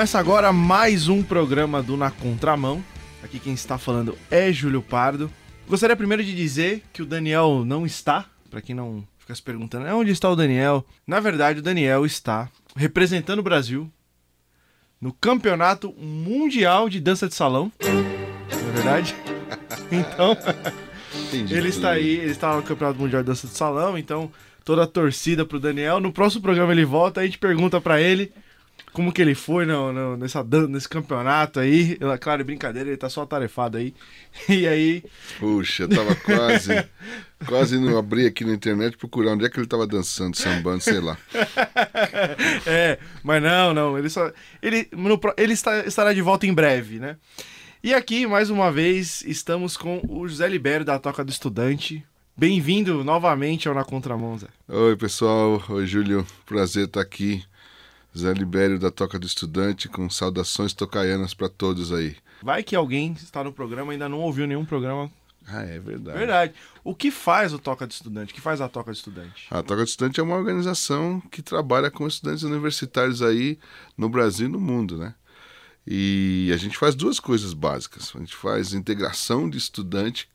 Começa agora mais um programa do Na Contramão. Aqui quem está falando é Júlio Pardo. Gostaria primeiro de dizer que o Daniel não está, para quem não fica se perguntando, é onde está o Daniel? Na verdade, o Daniel está representando o Brasil no Campeonato Mundial de Dança de Salão. Não é verdade? Então, Entendi ele está aí, ele está no Campeonato Mundial de Dança de Salão, então toda a torcida pro Daniel. No próximo programa ele volta, a gente pergunta pra ele como que ele foi no, no- nessa, nesse campeonato aí. Claro, é brincadeira, ele tá só atarefado aí. E aí, Puxa, eu tava quase. quase não abri aqui na internet procurar onde é que ele tava dançando, sambando, sei lá. é, mas não, não, ele só. Ele, no ele está- estará de volta em breve, né? E aqui, mais uma vez, estamos com o José Libério da Toca do Estudante. Bem-vindo novamente ao Na Contramão, Zé. Oi, pessoal. Oi, Júlio. Prazer estar aqui. Zé Libério da Toca do Estudante, com saudações tocaianas para todos aí. Vai que alguém está no programa e ainda não ouviu nenhum programa. Ah, é verdade. Verdade. O que faz o Toca do Estudante? O que faz a Toca do Estudante? A Toca do Estudante é uma organização que trabalha com estudantes universitários aí no Brasil e no mundo, né? E a gente faz duas coisas básicas. A gente faz integração de estudante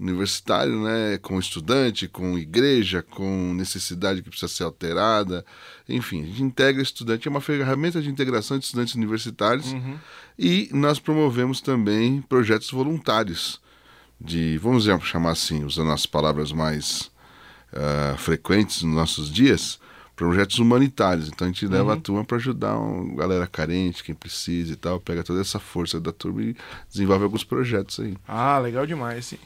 universitário, né, com estudante, com igreja, com necessidade que precisa ser alterada, enfim, a gente integra estudante, é uma ferramenta de integração de estudantes universitários. E nós promovemos também projetos voluntários de, vamos dizer, chamar assim, usando as palavras mais ah, frequentes nos nossos dias, projetos humanitários. Então a gente leva a turma para ajudar uma galera carente, quem precisa e tal, pega toda essa força da turma e desenvolve alguns projetos aí. Ah, legal demais, sim.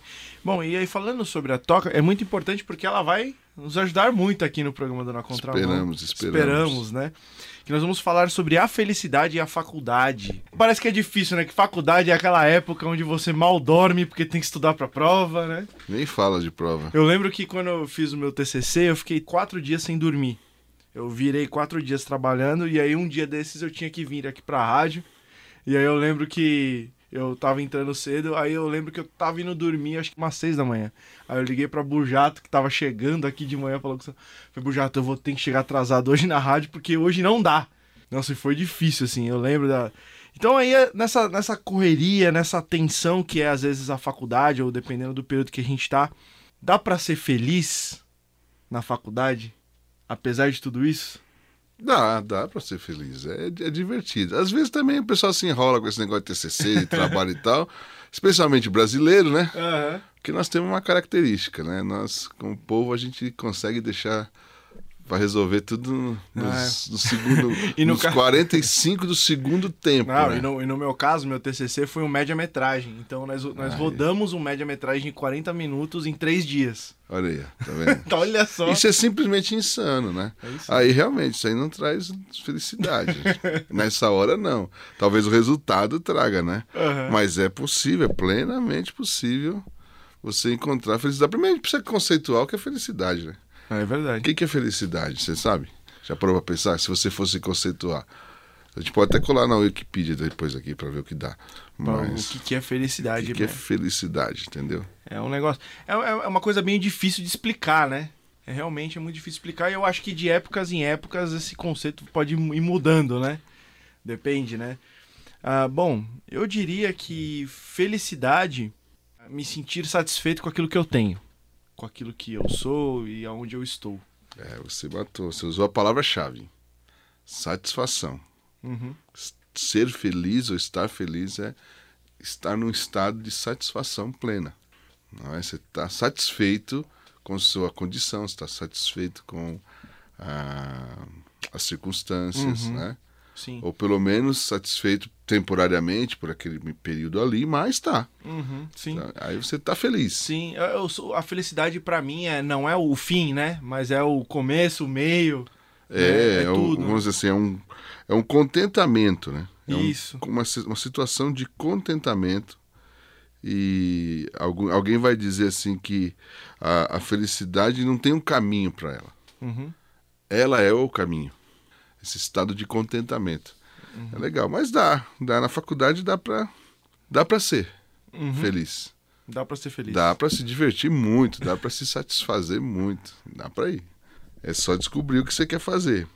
Bom, e aí falando sobre a Toca, é muito importante porque ela vai nos ajudar muito aqui no programa do Na Contramão. Esperamos, esperamos. Esperamos, né? Que nós vamos falar sobre a felicidade e a faculdade. Parece que é difícil, né? Que faculdade é aquela época onde você mal dorme porque tem que estudar pra prova, né? Nem fala de prova. Eu lembro que quando eu fiz o meu TCC, eu fiquei quatro dias sem dormir. Eu virei quatro dias trabalhando e aí um dia desses eu tinha que vir aqui pra rádio. E aí eu lembro que eu tava entrando cedo, aí eu lembro que eu tava indo dormir, acho que umas seis da manhã. Aí eu liguei pra Bujato, que tava chegando aqui de manhã, falou que... Falei, Bujato, eu vou ter que chegar atrasado hoje na rádio, porque hoje não dá. Nossa, foi difícil, assim, eu lembro da... Então aí, nessa, nessa correria, nessa tensão que é às vezes a faculdade, ou dependendo do período que a gente tá, dá pra ser feliz na faculdade, apesar de tudo isso? Dá, dá pra ser feliz. É, é divertido. Às vezes também o pessoal se enrola com esse negócio de TCC, de trabalho e tal. Especialmente brasileiro, né? Aham. Porque nós temos uma característica, né? Nós, como povo, a gente consegue deixar para resolver tudo no- nos, no segundo, E no nos ca- 45 do segundo tempo. Não, né? e, no, e no meu caso, meu TCC foi um média-metragem. Então nós, nós rodamos um média-metragem de 40 minutos em 3 dias. Olha aí, tá vendo? Então olha só. Isso é simplesmente insano, né? É. Aí realmente, isso aí não traz felicidade. Nessa hora, não. Talvez o resultado traga, né? Aham. Mas é possível, é plenamente possível você encontrar felicidade. Primeiro, a gente precisa conceituar o que é felicidade, né? É O verdade. que que é felicidade, você sabe? Já parou pra pensar? Se você fosse conceituar. A gente pode até colar na Wikipedia depois aqui pra ver o que dá. Mas O que, que é felicidade? o que, que é felicidade, entendeu? É um negócio. É, é é uma coisa bem difícil de explicar, né? É realmente é muito difícil explicar e eu acho que de épocas em épocas esse conceito pode ir mudando, né? Depende, né? Ah, bom, eu diria que felicidade é me sentir satisfeito com aquilo que eu tenho, com aquilo que eu sou e aonde eu estou. É, você matou, você usou a palavra-chave. Satisfação. Uhum. Ser feliz ou estar feliz é estar num estado de satisfação plena. Não é? Você está satisfeito com sua condição, está satisfeito com ah, as circunstâncias, Uhum. né? Sim. Ou pelo menos satisfeito temporariamente por aquele período ali, mas tá. Uhum, sim. Aí você tá feliz. Sim, eu- eu a felicidade pra mim é, não é o fim, né? Mas é o começo, o meio. É, É, é é um- tudo. vamos dizer assim, é um, é um contentamento, né? É um- Isso. uma, si- uma situação de contentamento. E algum, alguém vai dizer assim que a, a felicidade não tem um caminho para ela. Uhum. Ela é o caminho. Esse estado de contentamento. É legal, mas dá. dá na faculdade dá para dá para ser Uhum. feliz. Dá pra ser feliz. Dá para se divertir muito, dá para se satisfazer muito. Dá para ir. É só descobrir o que você quer fazer.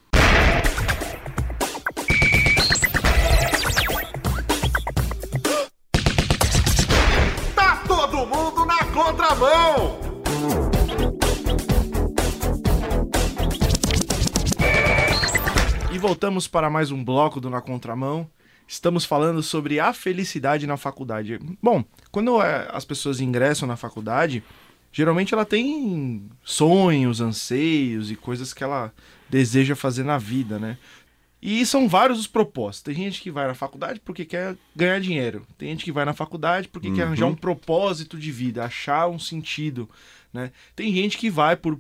Voltamos para mais um bloco do Na Contramão. Estamos falando sobre a felicidade na faculdade. Bom, quando é, as pessoas ingressam na faculdade, geralmente ela tem sonhos, anseios e coisas que ela deseja fazer na vida, né? E são vários os propósitos. Tem gente que vai na faculdade porque quer ganhar dinheiro. Tem gente que vai na faculdade porque uhum. quer arranjar um propósito de vida, achar um sentido. Né? Tem gente que vai por,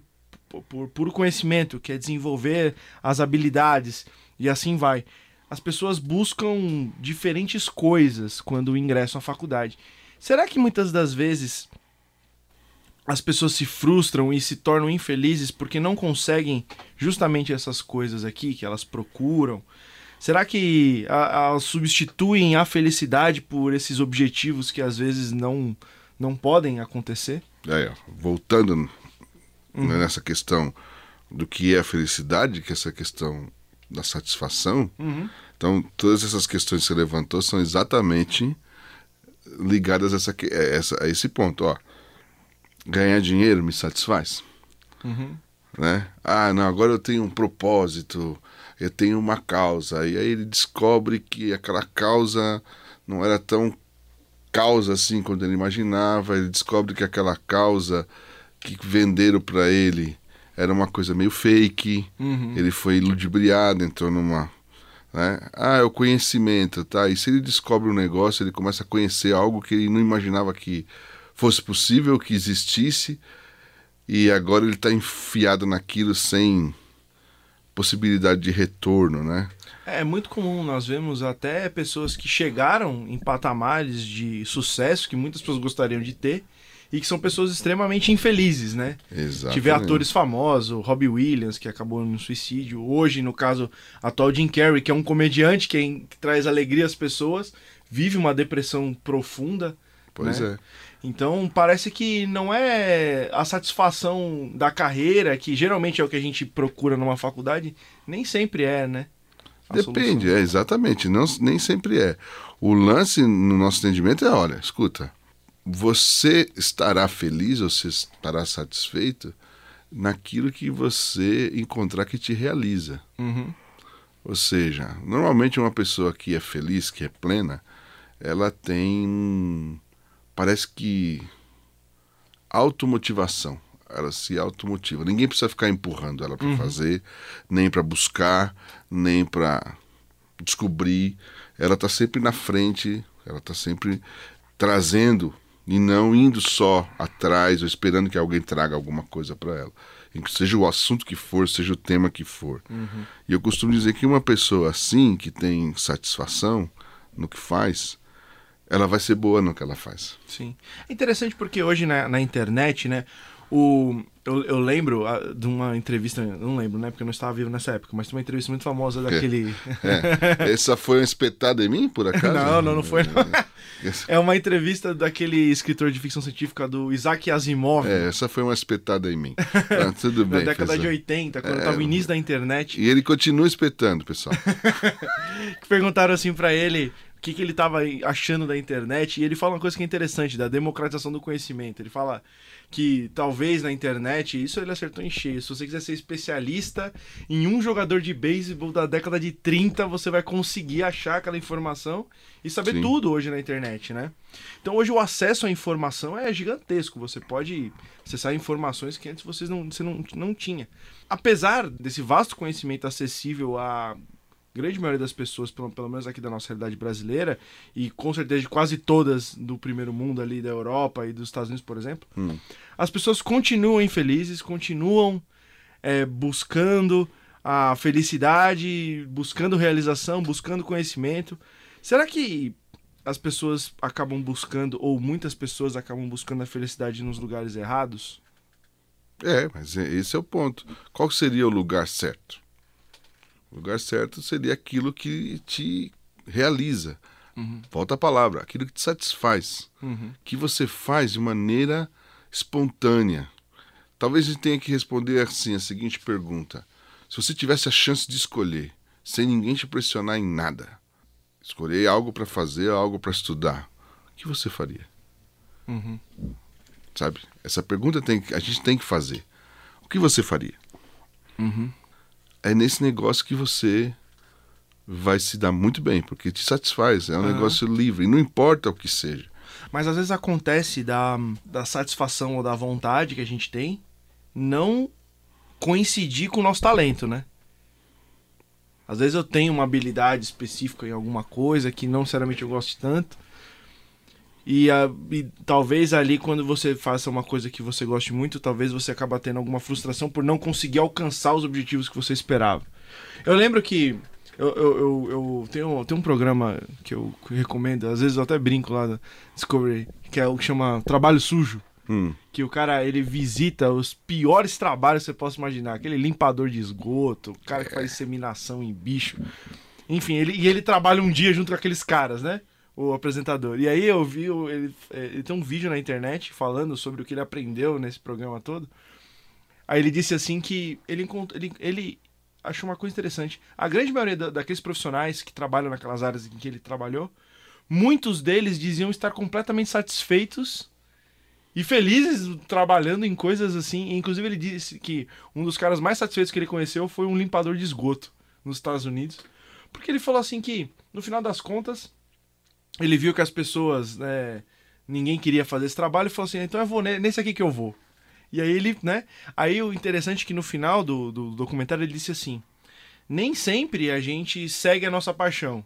por puro conhecimento, quer desenvolver as habilidades e assim vai. As pessoas buscam diferentes coisas quando ingressam à faculdade. Será que muitas das vezes as pessoas se frustram e se tornam infelizes porque não conseguem justamente essas coisas aqui que elas procuram? Será que elas substituem a felicidade por esses objetivos que às vezes não, não podem acontecer? É, voltando uhum. nessa questão do que é a felicidade, que é essa questão da satisfação, uhum. então todas essas questões que você levantou são exatamente ligadas a, essa, a, essa, a esse ponto. Ó, ganhar dinheiro me satisfaz. Uhum. Né? Ah, não, agora eu tenho um propósito, eu tenho uma causa. E aí ele descobre que aquela causa não era tão causa assim quanto ele imaginava. Ele descobre que aquela causa que venderam para ele era uma coisa meio fake. Uhum. Ele foi ludibriado, entrou numa. Né? Ah, é o conhecimento, tá? E se ele descobre um negócio, ele começa a conhecer algo que ele não imaginava que fosse possível que existisse e agora ele está enfiado naquilo sem possibilidade de retorno, né? É, é muito comum, nós vemos até pessoas que chegaram em patamares de sucesso que muitas pessoas gostariam de ter e que são pessoas extremamente infelizes, né? Exatamente. Tive atores famosos, Robbie Williams, que acabou no suicídio, hoje, no caso, atual Jim Carrey, que é um comediante que, é, que traz alegria às pessoas, vive uma depressão profunda. Pois né? é. Então parece que não é a satisfação da carreira, que geralmente é o que a gente procura numa faculdade, nem sempre é, né? Depende, solução. é exatamente, não, nem sempre é. O lance no nosso entendimento é, olha, escuta, você estará feliz ou você estará satisfeito naquilo que você encontrar que te realiza. Uhum. Ou seja, normalmente uma pessoa que é feliz, que é plena, ela tem parece que automotivação. Ela se automotiva. Ninguém precisa ficar empurrando ela para uhum. fazer, nem para buscar, nem para descobrir. Ela está sempre na frente, ela está sempre trazendo e não indo só atrás ou esperando que alguém traga alguma coisa para ela. Seja o assunto que for, seja o tema que for. Uhum. E eu costumo dizer que uma pessoa assim, que tem satisfação no que faz, ela vai ser boa no que ela faz. Sim. É interessante porque hoje na, na internet, né, o, eu, eu lembro a, de uma entrevista, não lembro, né, porque eu não estava vivo nessa época, mas tem uma entrevista muito famosa daquele... É. Essa foi uma espetada em mim, por acaso? não, não, não foi não. É uma entrevista daquele escritor de ficção científica do Isaac Asimov. É, essa foi uma espetada em mim. Ah, tudo bem. Na década de 80, quando estava é, o início da internet. E ele continua espetando, pessoal. que perguntaram assim para ele o que, que ele estava achando da internet. E ele fala uma coisa que é interessante, da democratização do conhecimento. Ele fala que talvez na internet, isso ele acertou em cheio. Se você quiser ser especialista em um jogador de beisebol da década de 30, você vai conseguir achar aquela informação e saber Sim. tudo hoje na internet, né? Então hoje o acesso à informação é gigantesco. Você pode acessar informações que antes vocês não, você não, não tinha. Apesar desse vasto conhecimento acessível a grande maioria das pessoas, pelo, pelo menos aqui da nossa realidade brasileira, e com certeza de quase todas do primeiro mundo ali, da Europa e dos Estados Unidos, por exemplo, hum. as pessoas continuam infelizes, continuam é, buscando a felicidade, buscando realização, buscando conhecimento. Será que as pessoas acabam buscando, ou muitas pessoas acabam buscando a felicidade nos lugares errados? É, mas esse é o ponto. Qual seria o lugar certo? O lugar certo seria aquilo que te realiza. Uhum. Volta a palavra, aquilo que te satisfaz. Uhum. Que você faz de maneira espontânea. Talvez a gente tenha que responder assim a seguinte pergunta: se você tivesse a chance de escolher, sem ninguém te pressionar em nada, escolher algo para fazer, algo para estudar, o que você faria? Uhum. Sabe? Essa pergunta tem, a gente tem que fazer. O que você faria? Uhum é nesse negócio que você vai se dar muito bem, porque te satisfaz, é um Aham. negócio livre, não importa o que seja. Mas às vezes acontece da, da satisfação ou da vontade que a gente tem não coincidir com o nosso talento, né? Às vezes eu tenho uma habilidade específica em alguma coisa que não necessariamente eu gosto tanto. E, a- e talvez ali, quando você faça uma coisa que você goste muito, talvez você acaba tendo alguma frustração por não conseguir alcançar os objetivos que você esperava. Eu lembro que eu, eu, eu, eu tenho, tenho um programa que eu recomendo, às vezes eu até brinco lá da Discovery, que é o que chama Trabalho Sujo. Hum, Que o cara, ele visita os piores trabalhos que você possa imaginar. Aquele limpador de esgoto, o cara que faz inseminação em bicho. Enfim, ele, e ele trabalha um dia junto com aqueles caras, né? O apresentador. E aí eu vi, ele, é, ele tem um vídeo na internet falando sobre o que ele aprendeu nesse programa todo. Aí ele disse assim que ele, ele, ele achou uma coisa interessante. A grande maioria da- daqueles profissionais que trabalham naquelas áreas em que ele trabalhou, muitos deles diziam estar completamente satisfeitos e felizes trabalhando em coisas assim. Inclusive, ele disse que um dos caras mais satisfeitos que ele conheceu foi um limpador de esgoto nos Estados Unidos. Porque ele falou assim que, no final das contas, ele viu que as pessoas, né, ninguém queria fazer esse trabalho e falou assim: então eu vou ne- nesse aqui que eu vou. E aí ele, né? Aí o interessante é que no final do, do documentário ele disse assim: nem sempre a gente segue a nossa paixão,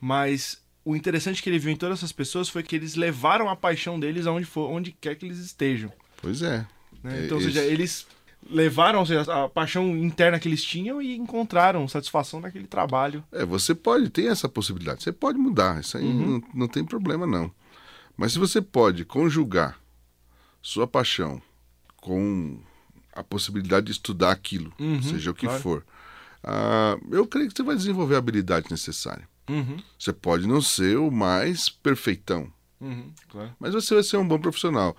mas o interessante que ele viu em todas essas pessoas foi que eles levaram a paixão deles aonde for, onde quer que eles estejam. pois é. né? É, Então, ou esse- seja, eles levaram a paixão interna que eles tinham e encontraram satisfação naquele trabalho. É, você pode, tem essa possibilidade. Você pode mudar, isso aí Uhum. não, não tem problema não. Mas se você pode conjugar sua paixão com a possibilidade de estudar aquilo, Uhum, seja o que claro. for, ah, eu creio que você vai desenvolver a habilidade necessária. Uhum, Você pode não ser o mais perfeitão, uhum, claro. mas você vai ser um bom profissional.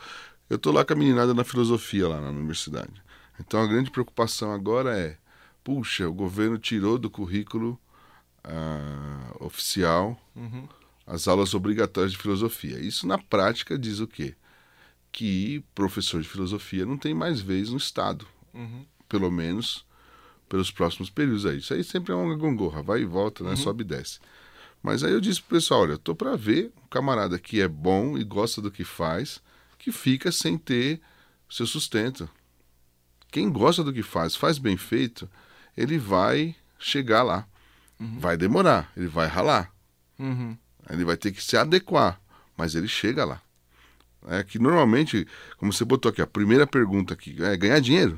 Eu tô lá com a meninada na filosofia lá na universidade. Então a grande preocupação agora é, puxa, o governo tirou do currículo ah, oficial Uhum, as aulas obrigatórias de filosofia. Isso na prática diz o quê? Que professor de filosofia não tem mais vez no Estado, uhum, pelo menos pelos próximos períodos aí. Isso aí sempre é uma gongorra, vai e volta, Uhum. né? Sobe e desce. Mas aí eu disse pro pessoal, olha, eu tô para ver um camarada que é bom e gosta do que faz, que fica sem ter seu sustento. Quem gosta do que faz, faz bem feito, ele vai chegar lá. Vai demorar, ele vai ralar. uhum, Ele vai ter que se adequar, mas ele chega lá. É que normalmente, como você botou aqui, a primeira pergunta aqui é ganhar dinheiro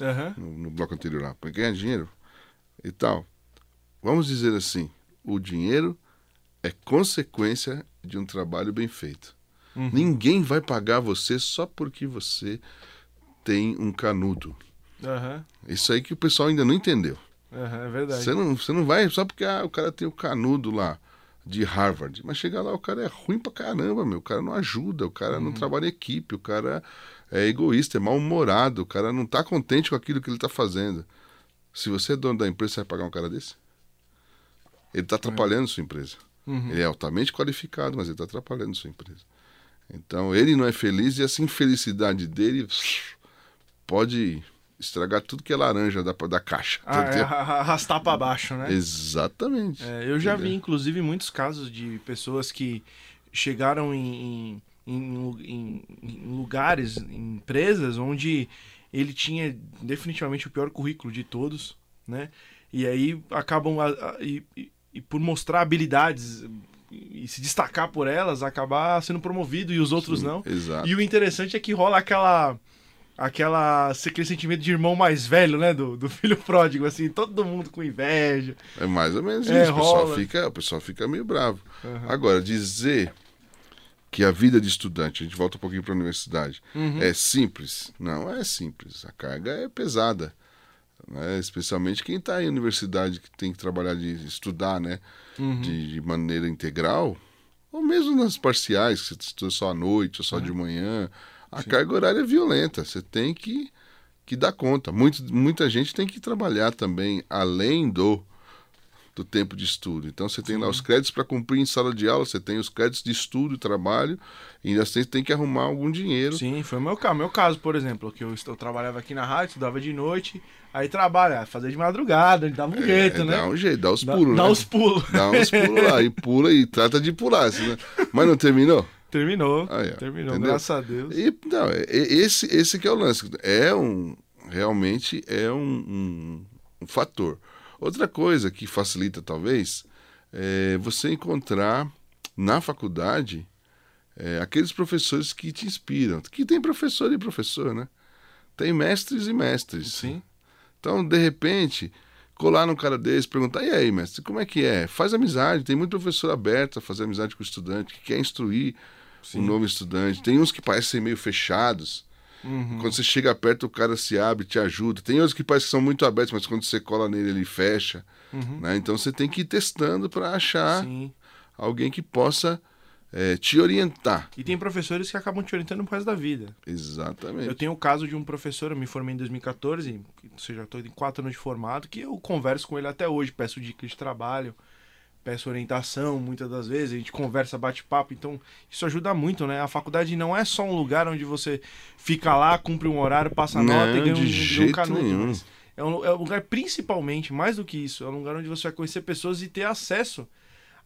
aham, no, no bloco anterior lá, para ganhar dinheiro e tal. Vamos dizer assim, o dinheiro é consequência de um trabalho bem feito. Uhum. Ninguém vai pagar você só porque você tem um canudo. aham, Isso aí que o pessoal ainda não entendeu. aham, é verdade. Você não, você não vai só porque ah, o cara tem o canudo lá de Harvard. Mas chegar lá, o cara é ruim pra caramba, meu. O cara não ajuda, o cara não trabalha em equipe, o cara é egoísta, é mal-humorado, o cara não tá contente com aquilo que ele tá fazendo. Se você é dono da empresa, você vai pagar um cara desse? Ele tá atrapalhando sua empresa. Uhum. Ele é altamente qualificado, mas ele tá atrapalhando sua empresa. Então, ele não é feliz e essa infelicidade dele pode estragar tudo que é laranja da, da caixa. Ah, é, entendeu? arrastar pra baixo, né? Exatamente. É, eu já vi, inclusive, muitos casos de pessoas que chegaram em, em, em em- lugares, em empresas, onde ele tinha definitivamente o pior currículo de todos, né? E aí acabam, a- a- e- e por mostrar habilidades e se destacar por elas, acabar sendo promovido e os outros Sim, não. Exato. E o interessante é que rola aquela. Aquela, aquele sentimento de irmão mais velho, né? Do, do filho pródigo, assim, todo mundo com inveja. É mais ou menos É, isso. O pessoal, fica, o pessoal fica meio bravo. Aham. Agora, dizer que a vida de estudante, a gente volta um pouquinho para a universidade, Uhum. é simples? Não é simples. A carga é pesada. Né? Especialmente quem está em universidade, que tem que trabalhar de estudar né? Uhum. de, de maneira integral, ou mesmo nas parciais, que você estuda só à noite ou só Uhum. de manhã. A carga horária é violenta. Você tem que, que dar conta. Muito, muita gente tem que trabalhar também, além do do tempo de estudo. Então você tem Sim. lá os créditos para cumprir em sala de aula, você tem os créditos de estudo e trabalho, e ainda assim tem que arrumar algum dinheiro. Sim, foi o meu caso. Meu caso, por exemplo, que eu, eu trabalhava aqui na rádio, estudava de noite, aí trabalha, fazer de madrugada, dava um é, jeito, né? Dá um jeito, dá os pulos, dá, né? Dá os pulos. Dá uns pulos lá, e pula e trata de pular. Né? Mas não terminou? Terminou. É. Terminou, Entendeu? graças a Deus. E, não, esse, esse que é o lance. É um. Realmente é um, um, um fator. Outra coisa que facilita, talvez, é você encontrar na faculdade é, aqueles professores que te inspiram. Que tem professor e professor, né? Tem mestres e mestres. Sim. Então, de repente, colar num cara desse, perguntar: e aí, mestre, como é que é? Faz amizade. Tem muito professor aberto a fazer amizade com o estudante, que quer instruir Sim. o novo estudante. Tem uns que parecem meio fechados. Uhum. Quando você chega perto, o cara se abre, te ajuda. Tem outros que parecem que são muito abertos, mas quando você cola nele, ele fecha. Uhum. Né? Então você tem que ir testando para achar Sim. alguém que possa é, te orientar. E tem professores que acabam te orientando pro resto da vida. Exatamente. Eu tenho o caso de um professor, eu me formei em 2014, ou seja, estou em quatro anos de formado, que eu converso com ele até hoje, peço dicas de trabalho peço orientação muitas das vezes, a gente conversa, bate papo, então isso ajuda muito, né? A faculdade não é só um lugar onde você fica lá, cumpre um horário, passa não, nota e ganha um, um canudo. Nenhum. É um, é um lugar, principalmente, mais do que isso, é um lugar onde você vai conhecer pessoas e ter acesso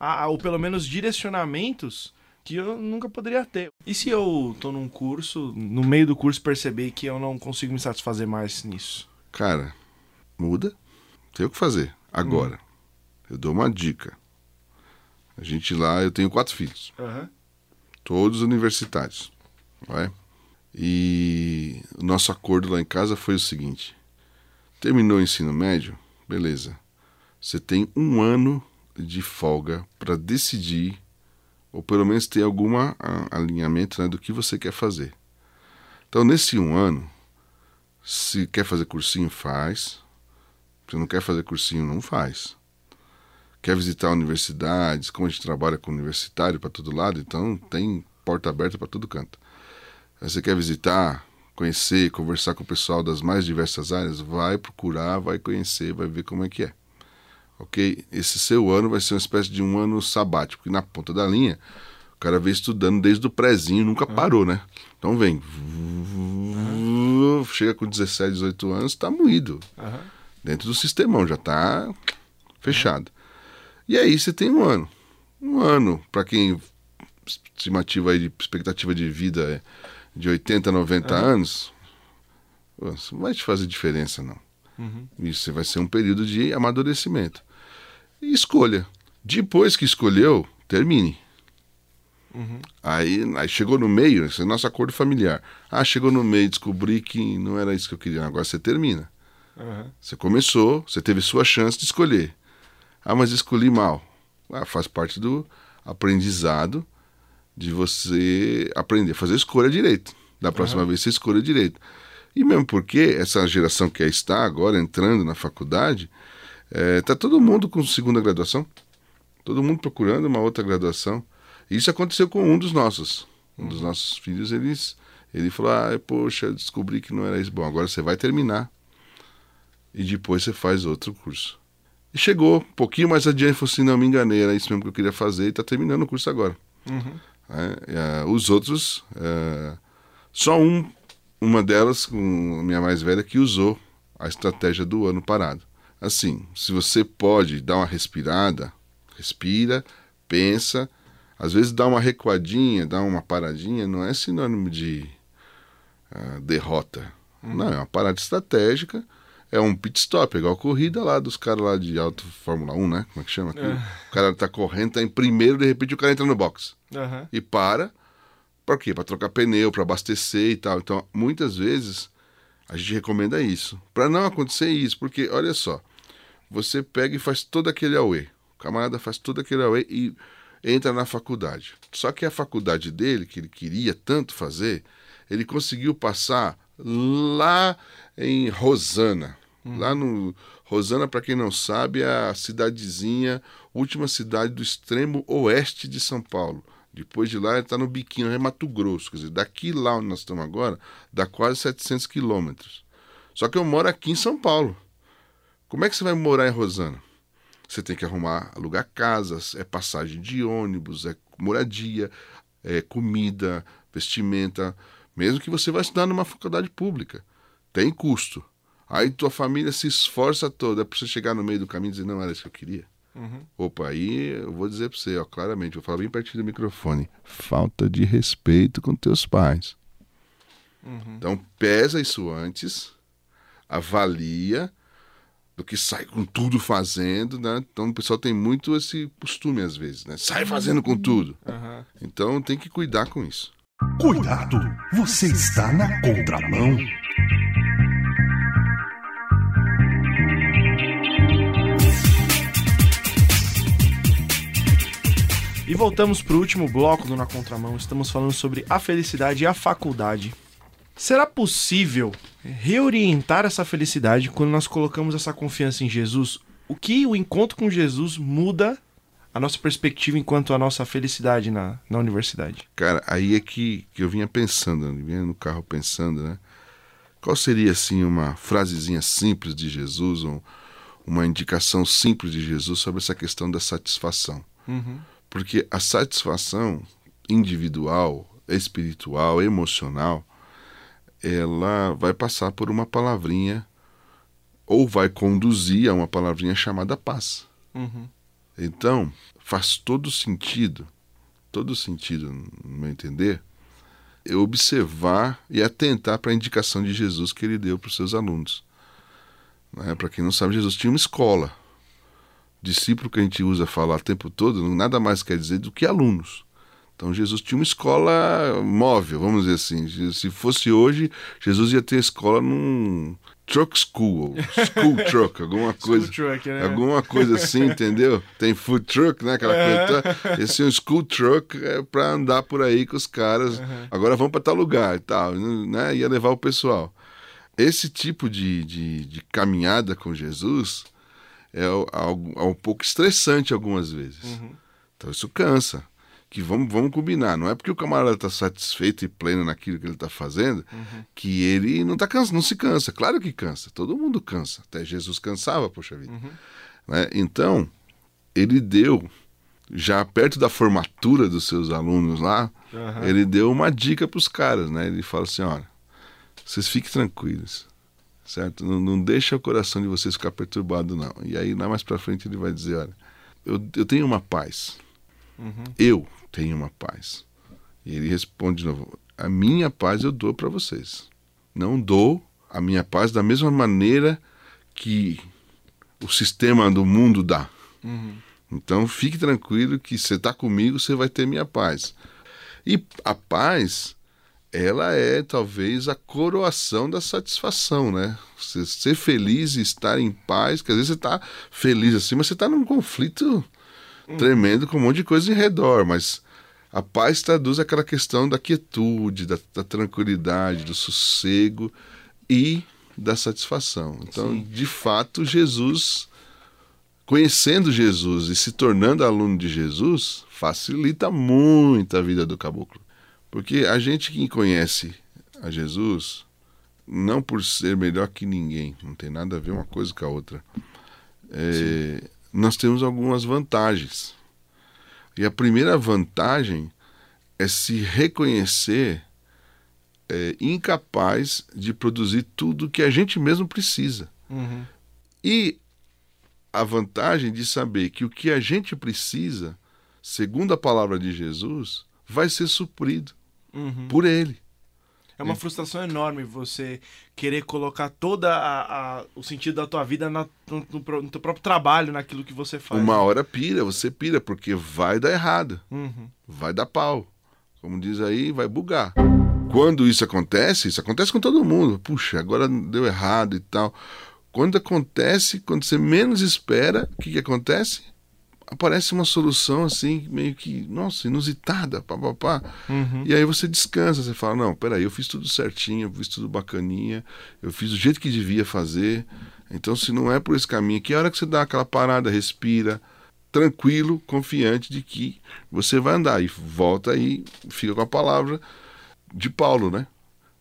a, a ou pelo menos direcionamentos que eu nunca poderia ter. E se eu tô num curso, no meio do curso perceber que eu não consigo me satisfazer mais nisso? Cara, muda. Tem o que fazer. Agora, hum. eu dou uma dica. A gente lá, eu tenho quatro filhos. Uhum. Todos universitários. Não é? E o nosso acordo lá em casa foi o seguinte: terminou o ensino médio, beleza. Você tem um ano de folga para decidir, ou pelo menos ter algum alinhamento né, do que você quer fazer. Então, nesse um ano, se quer fazer cursinho, faz. Se não quer fazer cursinho, não faz quer visitar universidades, como a gente trabalha com universitário para todo lado, então tem porta aberta para todo canto. Você quer visitar, conhecer, conversar com o pessoal das mais diversas áreas, vai procurar, vai conhecer, vai ver como é que é. Ok? Esse seu ano vai ser uma espécie de um ano sabático, porque na ponta da linha o cara vem estudando desde o prézinho, nunca parou, né? Então vem, chega com 17, 18 anos, está moído. Dentro do sistemão, já está fechado. E aí você tem um ano. Um ano, para quem estimativa aí de expectativa de vida é de 80, 90 uhum. anos, não vai te fazer diferença, não. Uhum. Isso vai ser um período de amadurecimento. E escolha. Depois que escolheu, termine. Uhum. Aí, aí chegou no meio, esse é nosso acordo familiar. Ah, chegou no meio, descobri que não era isso que eu queria. Agora você termina. Uhum. Você começou, você teve sua chance de escolher. Ah, mas escolhi mal. Ah, faz parte do aprendizado de você aprender a fazer escolha direito. Da próxima uhum. vez você escolha direito. E mesmo porque essa geração que está agora entrando na faculdade, está é, todo mundo com segunda graduação, todo mundo procurando uma outra graduação. Isso aconteceu com um dos nossos. Um dos nossos filhos, eles, ele falou: Ah, poxa, descobri que não era isso. Bom, agora você vai terminar. E depois você faz outro curso. E chegou um pouquinho mais adiante falou assim: não, me enganei, era isso mesmo que eu queria fazer e está terminando o curso agora. Uhum. É, os outros, é, só um, uma delas, minha mais velha, que usou a estratégia do ano parado. Assim, se você pode dar uma respirada, respira, pensa, às vezes dá uma recuadinha, dá uma paradinha, não é sinônimo de uh, derrota. Uhum. Não, é uma parada estratégica é um pit stop, é igual a corrida lá dos caras lá de alto Fórmula 1, né? Como é que chama? É. O cara tá correndo, tá em primeiro, de repente o cara entra no box. Uhum. E para. Para quê? Para trocar pneu, para abastecer e tal. Então, muitas vezes, a gente recomenda isso. Para não acontecer isso, porque, olha só, você pega e faz todo aquele away. O camarada faz todo aquele away e entra na faculdade. Só que a faculdade dele, que ele queria tanto fazer, ele conseguiu passar lá em Rosana. Hum. Lá no. Rosana, para quem não sabe, é a cidadezinha, última cidade do extremo oeste de São Paulo. Depois de lá, está no biquinho, é Mato Grosso. Quer dizer, daqui lá onde nós estamos agora, dá quase 700 quilômetros. Só que eu moro aqui em São Paulo. Como é que você vai morar em Rosana? Você tem que arrumar, alugar casas, é passagem de ônibus, é moradia, é comida, vestimenta, mesmo que você vá estudar numa faculdade pública. Tem custo. Aí tua família se esforça toda para você chegar no meio do caminho e dizer, não era isso que eu queria. Uhum. Opa, aí eu vou dizer para você, ó, claramente, vou falar bem pertinho do microfone. Falta de respeito com teus pais. Uhum. Então pesa isso antes, avalia do que sai com tudo fazendo, né? Então o pessoal tem muito esse costume às vezes, né? Sai fazendo com tudo. Uhum. Então tem que cuidar com isso. Cuidado, você está na contramão. E voltamos para o último bloco do Na Contramão. Estamos falando sobre a felicidade e a faculdade. Será possível reorientar essa felicidade quando nós colocamos essa confiança em Jesus? O que o encontro com Jesus muda a nossa perspectiva enquanto a nossa felicidade na, na universidade? Cara, aí é que, que eu vinha pensando, eu vinha no carro pensando, né? Qual seria, assim, uma frasezinha simples de Jesus, ou uma indicação simples de Jesus sobre essa questão da satisfação? Uhum. Porque a satisfação individual, espiritual, emocional, ela vai passar por uma palavrinha ou vai conduzir a uma palavrinha chamada paz. Uhum. Então, faz todo sentido, todo sentido, no meu entender, eu observar e atentar para a indicação de Jesus que ele deu para os seus alunos. Né? Para quem não sabe, Jesus tinha uma escola discípulo que a gente usa falar o tempo todo, nada mais quer dizer do que alunos. Então Jesus tinha uma escola móvel, vamos dizer assim. Se fosse hoje, Jesus ia ter escola num truck school, school truck, alguma coisa. Truck, né? Alguma coisa assim, entendeu? Tem food truck, né? Aquela é. coisa. Esse é um school truck é para andar por aí com os caras. Uhum. Agora vamos para tal lugar e tal, né? Ia levar o pessoal. Esse tipo de, de, de caminhada com Jesus é algo, é um pouco estressante algumas vezes. Uhum. Então isso cansa. Que vamos, vamos combinar, não é porque o camarada está satisfeito e pleno naquilo que ele está fazendo uhum. que ele não tá cansa, não se cansa. Claro que cansa, todo mundo cansa. Até Jesus cansava, poxa vida. Uhum. Né? Então, ele deu, já perto da formatura dos seus alunos lá, ele deu uma dica para os caras, né? Ele fala assim: olha, vocês fiquem tranquilos certo? Não, não deixa o coração de vocês ficar perturbado, não. E aí, lá mais para frente, ele vai dizer: olha, eu, eu tenho uma paz. Uhum. Eu tenho uma paz. E ele responde de novo: a minha paz eu dou para vocês. Não dou a minha paz da mesma maneira que o sistema do mundo dá. Uhum. Então fique tranquilo que você está comigo, você vai ter minha paz. E a paz ela é talvez a coroação da satisfação, né? Você ser feliz e estar em paz, que às vezes você está feliz assim, mas você está num conflito hum. tremendo com um monte de coisa em redor, mas a paz traduz aquela questão da quietude, da, da tranquilidade, do sossego e da satisfação. Então, Sim. de fato, Jesus, conhecendo Jesus e se tornando aluno de Jesus, facilita muito a vida do caboclo. Porque a gente que conhece a Jesus, não por ser melhor que ninguém, não tem nada a ver uma coisa com a outra, é, nós temos algumas vantagens. E a primeira vantagem é se reconhecer é, incapaz de produzir tudo que a gente mesmo precisa. Uhum. E a vantagem de saber que o que a gente precisa, segundo a palavra de Jesus, vai ser suprido uhum. por ele. É uma frustração enorme você querer colocar toda a, a o sentido da tua vida na, no, no, no, teu próprio trabalho, naquilo que você faz. Uma hora pira, você pira, porque vai dar errado. Uhum. Vai dar pau. Como diz aí, vai bugar. Quando isso acontece, isso acontece com todo mundo. Puxa, agora deu errado e tal. Quando acontece, quando você menos espera, o que, que acontece? Aparece uma solução assim, meio que, nossa, inusitada, papapá. Uhum. E aí você descansa, você fala, não, peraí, eu fiz tudo certinho, eu fiz tudo bacaninha, eu fiz do jeito que devia fazer. Então, se não é por esse caminho aqui, a hora que você dá aquela parada, respira, tranquilo, confiante de que você vai andar. E volta aí, fica com a palavra de Paulo, né?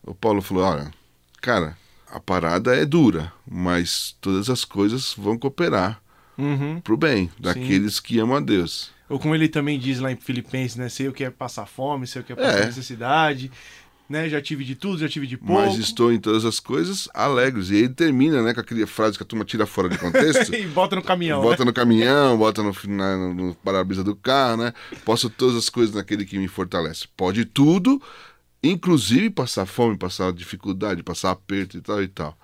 O Paulo falou, olha, cara, a parada é dura, mas todas as coisas vão cooperar Uhum. pro bem, daqueles que amam a Deus. Ou como ele também diz lá em Filipenses, né? Sei o que é passar fome, sei o que é passar É. necessidade, né? Já tive de tudo, já tive de pouco. Mas estou em todas as coisas alegres. E ele termina, né, com aquela frase que a turma tira fora de contexto. e bota no caminhão, bota né? no caminhão, bota no, na- no, no para-brisa do carro, né? Posso todas as coisas naquele que me fortalece. Pode tudo, inclusive passar fome, passar dificuldade, passar aperto e tal e tal.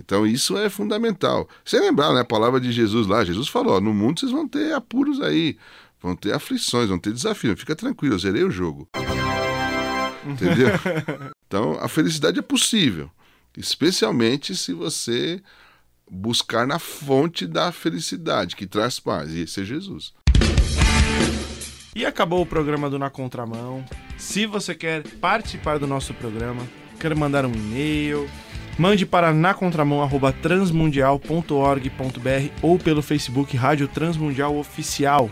Então isso é fundamental. Você lembrar, né, a palavra de Jesus lá, Jesus falou, ó, no mundo vocês vão ter apuros aí, vão ter aflições, vão ter desafios. Fica tranquilo, eu zerei o jogo. Entendeu? Então a felicidade é possível, especialmente se você buscar na fonte da felicidade, que traz paz, e esse é Jesus. E acabou o programa do Na Contramão. Se você quer participar do nosso programa, quer mandar um e-mail, mande para nacontramão@transmundial.org.br ou pelo Facebook Rádio Transmundial Oficial.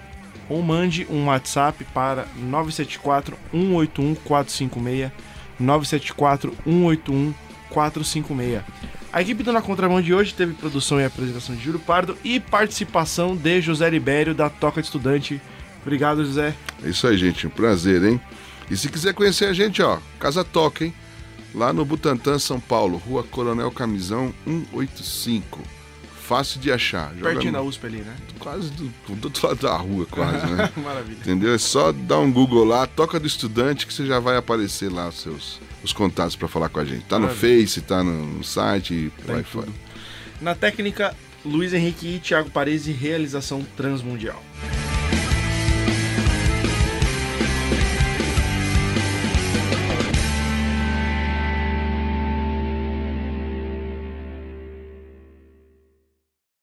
Ou mande um WhatsApp para 974 181 456 974 181 456. A equipe do Na Contramão de hoje teve produção e apresentação de Júlio Pardo e participação de José Libério da Toca de Estudante. Obrigado, José. É isso aí, gente. Prazer, hein? E se quiser conhecer a gente, ó, Casa Toca, hein? Lá no Butantã, São Paulo, Rua Coronel Camisão 185. Fácil de achar. Joga Pertinho no- da USP ali, né? Quase do, do outro lado da rua, quase, né? Maravilha. Entendeu? É só dar um Google lá, toca do estudante, que você já vai aparecer lá os seus os contatos para falar com a gente. Tá no Maravilha. Face, tá no, no site Tá em fora. Na técnica, Luiz Henrique e Thiago Pares e realização transmundial.